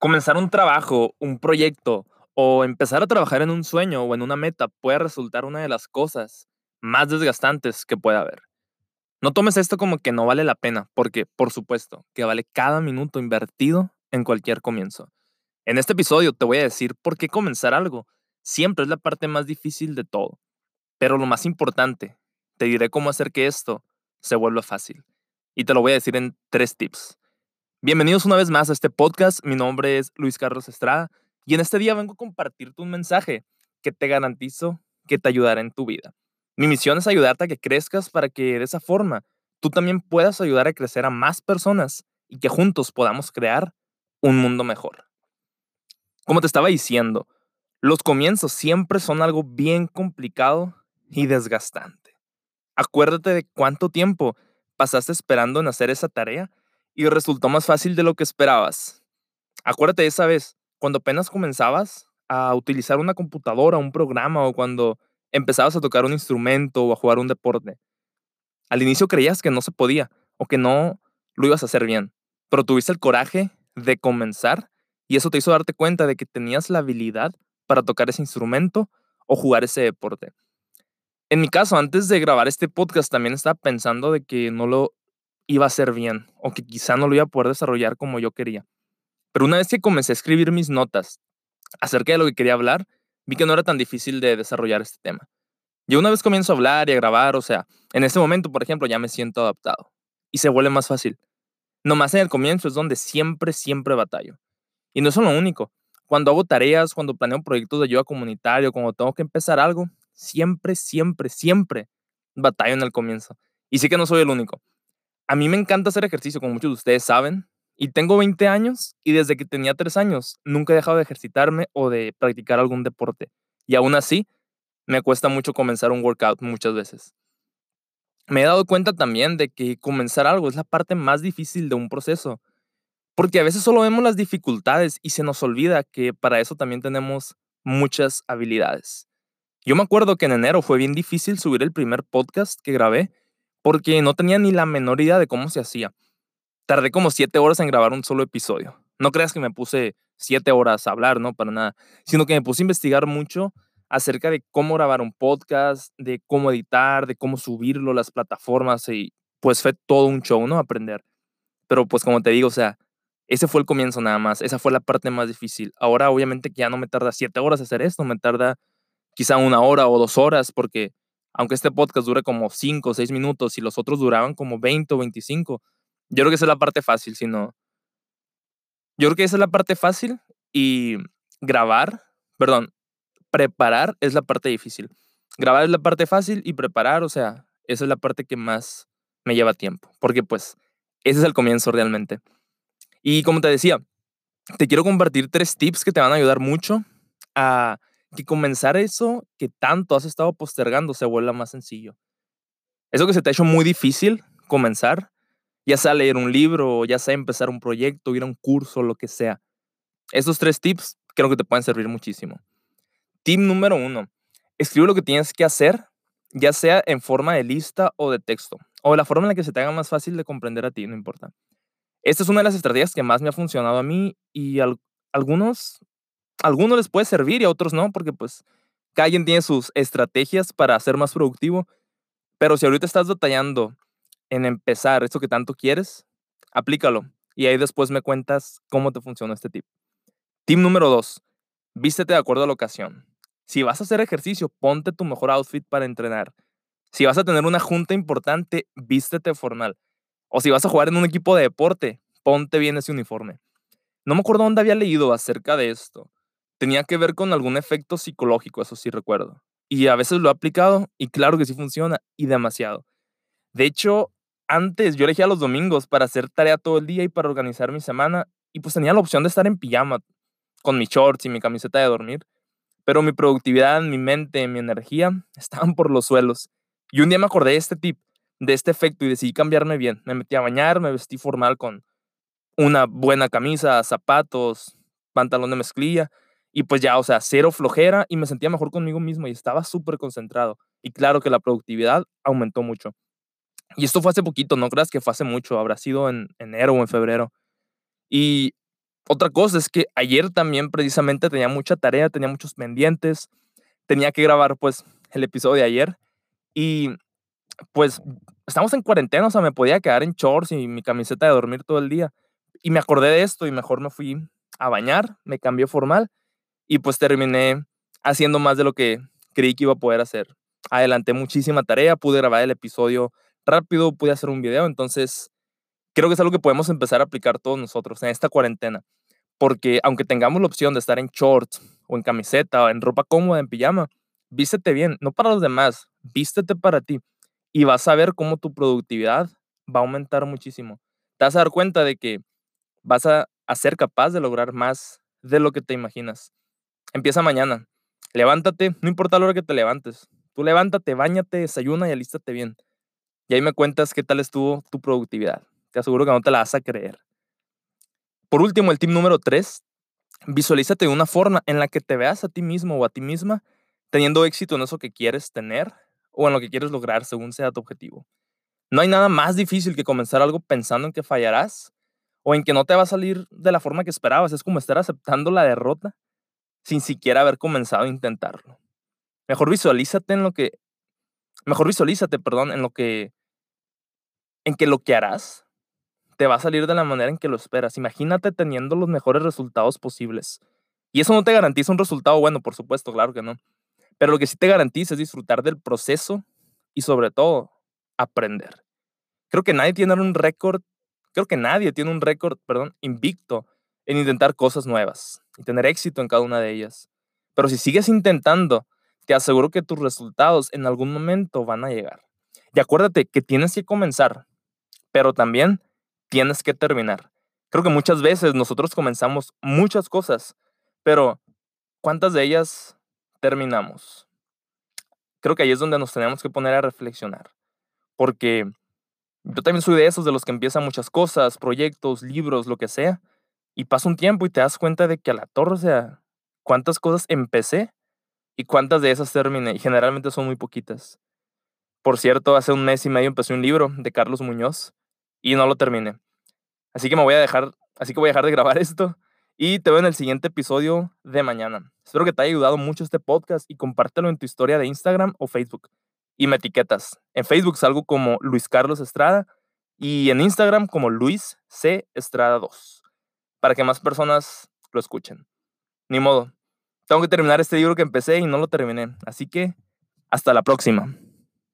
Comenzar un trabajo, un proyecto o empezar a trabajar en un sueño o en una meta puede resultar una de las cosas más desgastantes que puede haber. No tomes esto como que no vale la pena, porque por supuesto que vale cada minuto invertido en cualquier comienzo. En este episodio te voy a decir por qué comenzar algo siempre es la parte más difícil de todo. Pero lo más importante, te diré cómo hacer que esto se vuelva fácil. Y te lo voy a decir en tres tips. Bienvenidos una vez más a este podcast. Mi nombre es Luis Carlos Estrada y en este día vengo a compartirte un mensaje que te garantizo que te ayudará en tu vida. Mi misión es ayudarte a que crezcas para que de esa forma tú también puedas ayudar a crecer a más personas y que juntos podamos crear un mundo mejor. Como te estaba diciendo, los comienzos siempre son algo bien complicado y desgastante. Acuérdate de cuánto tiempo pasaste esperando en hacer esa tarea y resultó más fácil de lo que esperabas. Acuérdate de esa vez, cuando apenas comenzabas a utilizar una computadora, un programa o cuando empezabas a tocar un instrumento o a jugar un deporte. Al inicio creías que no se podía o que no lo ibas a hacer bien, pero tuviste el coraje de comenzar y eso te hizo darte cuenta de que tenías la habilidad para tocar ese instrumento o jugar ese deporte. En mi caso, antes de grabar este podcast, también estaba pensando de que no lo iba a ser bien o que quizá no lo iba a poder desarrollar como yo quería. Pero una vez que comencé a escribir mis notas acerca de lo que quería hablar, vi que no era tan difícil de desarrollar este tema. Y una vez comienzo a hablar y a grabar, o sea, en este momento, por ejemplo, ya me siento adaptado y se vuelve más fácil. Nomás en el comienzo es donde siempre, siempre batallo. Y no es lo único. Cuando hago tareas, cuando planeo proyectos de ayuda comunitario, cuando tengo que empezar algo, siempre, siempre, siempre batallo en el comienzo. Y sí que no soy el único. A mí me encanta hacer ejercicio, como muchos de ustedes saben, y tengo 20 años y desde que tenía 3 años nunca he dejado de ejercitarme o de practicar algún deporte. Y aún así, me cuesta mucho comenzar un workout muchas veces. Me he dado cuenta también de que comenzar algo es la parte más difícil de un proceso, porque a veces solo vemos las dificultades y se nos olvida que para eso también tenemos muchas habilidades. Yo me acuerdo que en enero fue bien difícil subir el primer podcast que grabé porque no tenía ni la menor idea de cómo se hacía. Tardé como siete horas en grabar un solo episodio. No creas que me puse siete horas a hablar, no, para nada, sino que me puse a investigar mucho acerca de cómo grabar un podcast, de cómo editar, de cómo subirlo a las plataformas y pues fue todo un show, ¿no? Aprender. Pero pues como te digo, o sea, ese fue el comienzo nada más, esa fue la parte más difícil. Ahora obviamente que ya no me tarda siete horas hacer esto, me tarda quizá una hora o dos horas porque aunque este podcast dure como 5 o 6 minutos y los otros duraban como 20 o 25, yo creo que esa es la parte fácil, sino... Yo creo que esa es la parte fácil y grabar, perdón, preparar es la parte difícil. Grabar es la parte fácil y preparar, o sea, esa es la parte que más me lleva tiempo, porque pues ese es el comienzo realmente. Y como te decía, te quiero compartir tres tips que te van a ayudar mucho a que comenzar eso que tanto has estado postergando se vuelva más sencillo. Eso que se te ha hecho muy difícil comenzar, ya sea leer un libro, ya sea empezar un proyecto, ir a un curso, lo que sea. Estos tres tips creo que te pueden servir muchísimo. Tip número uno, escribe lo que tienes que hacer, ya sea en forma de lista o de texto, o de la forma en la que se te haga más fácil de comprender a ti, no importa. Esta es una de las estrategias que más me ha funcionado a mí y algunos algunos les puede servir y a otros no, porque pues cada quien tiene sus estrategias para ser más productivo. Pero si ahorita estás detallando en empezar esto que tanto quieres, aplícalo y ahí después me cuentas cómo te funciona este tip. Tip número dos, vístete de acuerdo a la ocasión. Si vas a hacer ejercicio, ponte tu mejor outfit para entrenar. Si vas a tener una junta importante, vístete formal. O si vas a jugar en un equipo de deporte, ponte bien ese uniforme. No me acuerdo dónde había leído acerca de esto, tenía que ver con algún efecto psicológico, eso sí recuerdo. Y a veces lo he aplicado y claro que sí funciona y demasiado. De hecho, antes yo elegía los domingos para hacer tarea todo el día y para organizar mi semana y pues tenía la opción de estar en pijama con mis shorts y mi camiseta de dormir. Pero mi productividad, mi mente, mi energía estaban por los suelos. Y un día me acordé de este tip, de este efecto y decidí cambiarme bien. Me metí a bañar, me vestí formal con una buena camisa, zapatos, pantalón de mezclilla y pues ya, o sea, cero flojera y me sentía mejor conmigo mismo y estaba súper concentrado. Y claro que la productividad aumentó mucho. Y esto fue hace poquito, no creas que fue hace mucho, habrá sido en enero o en febrero. Y otra cosa es que ayer también precisamente tenía mucha tarea, tenía muchos pendientes, tenía que grabar pues el episodio de ayer y pues estamos en cuarentena, o sea, me podía quedar en shorts y mi camiseta de dormir todo el día. Y me acordé de esto y mejor me fui a bañar, me cambié formal y pues terminé haciendo más de lo que creí que iba a poder hacer. Adelanté muchísima tarea, pude grabar el episodio rápido, pude hacer un video, entonces creo que es algo que podemos empezar a aplicar todos nosotros en esta cuarentena. Porque aunque tengamos la opción de estar en shorts o en camiseta o en ropa cómoda, en pijama, vístete bien, no para los demás, vístete para ti y vas a ver cómo tu productividad va a aumentar muchísimo. Te vas a dar cuenta de que vas a, ser capaz de lograr más de lo que te imaginas. Empieza mañana. Levántate, no importa la hora que te levantes. Tú levántate, bañate, desayuna y alístate bien. Y ahí me cuentas qué tal estuvo tu productividad. Te aseguro que no te la vas a creer. Por último, el tip número 3. Visualízate de una forma en la que te veas a ti mismo o a ti misma teniendo éxito en eso que quieres tener o en lo que quieres lograr según sea tu objetivo. No hay nada más difícil que comenzar algo pensando en que fallarás o en que no te va a salir de la forma que esperabas. Es como estar aceptando la derrota sin siquiera haber comenzado a intentarlo. Mejor visualízate en lo que mejor visualízate, perdón, en lo que en que lo que harás te va a salir de la manera en que lo esperas. Imagínate teniendo los mejores resultados posibles. Y eso no te garantiza un resultado bueno, por supuesto, claro que no. Pero lo que sí te garantiza es disfrutar del proceso y sobre todo aprender. Creo que nadie tiene un récord, creo que nadie tiene un récord, perdón, invicto en intentar cosas nuevas y tener éxito en cada una de ellas. Pero si sigues intentando, te aseguro que tus resultados en algún momento van a llegar. Y acuérdate que tienes que comenzar, pero también tienes que terminar. Creo que muchas veces nosotros comenzamos muchas cosas, pero ¿cuántas de ellas terminamos. Creo que ahí es donde nos tenemos que poner a reflexionar, porque yo también soy de esos de los que empiezan muchas cosas, proyectos, libros, lo que sea, y pasa un tiempo y te das cuenta de que a la torre, o sea, cuántas cosas empecé y cuántas de esas terminé, y generalmente son muy poquitas. Por cierto, hace un mes y medio empecé un libro de Carlos Muñoz y no lo terminé. Así que me voy a dejar, así que voy a dejar de grabar esto y te veo en el siguiente episodio de mañana. Espero que te haya ayudado mucho este podcast y compártelo en tu historia de Instagram o Facebook. Y me etiquetas. En Facebook salgo como Luis Carlos Estrada y en Instagram como Luis C. Estrada 2. Para que más personas lo escuchen. Ni modo. Tengo que terminar este libro que empecé y no lo terminé. Así que hasta la próxima.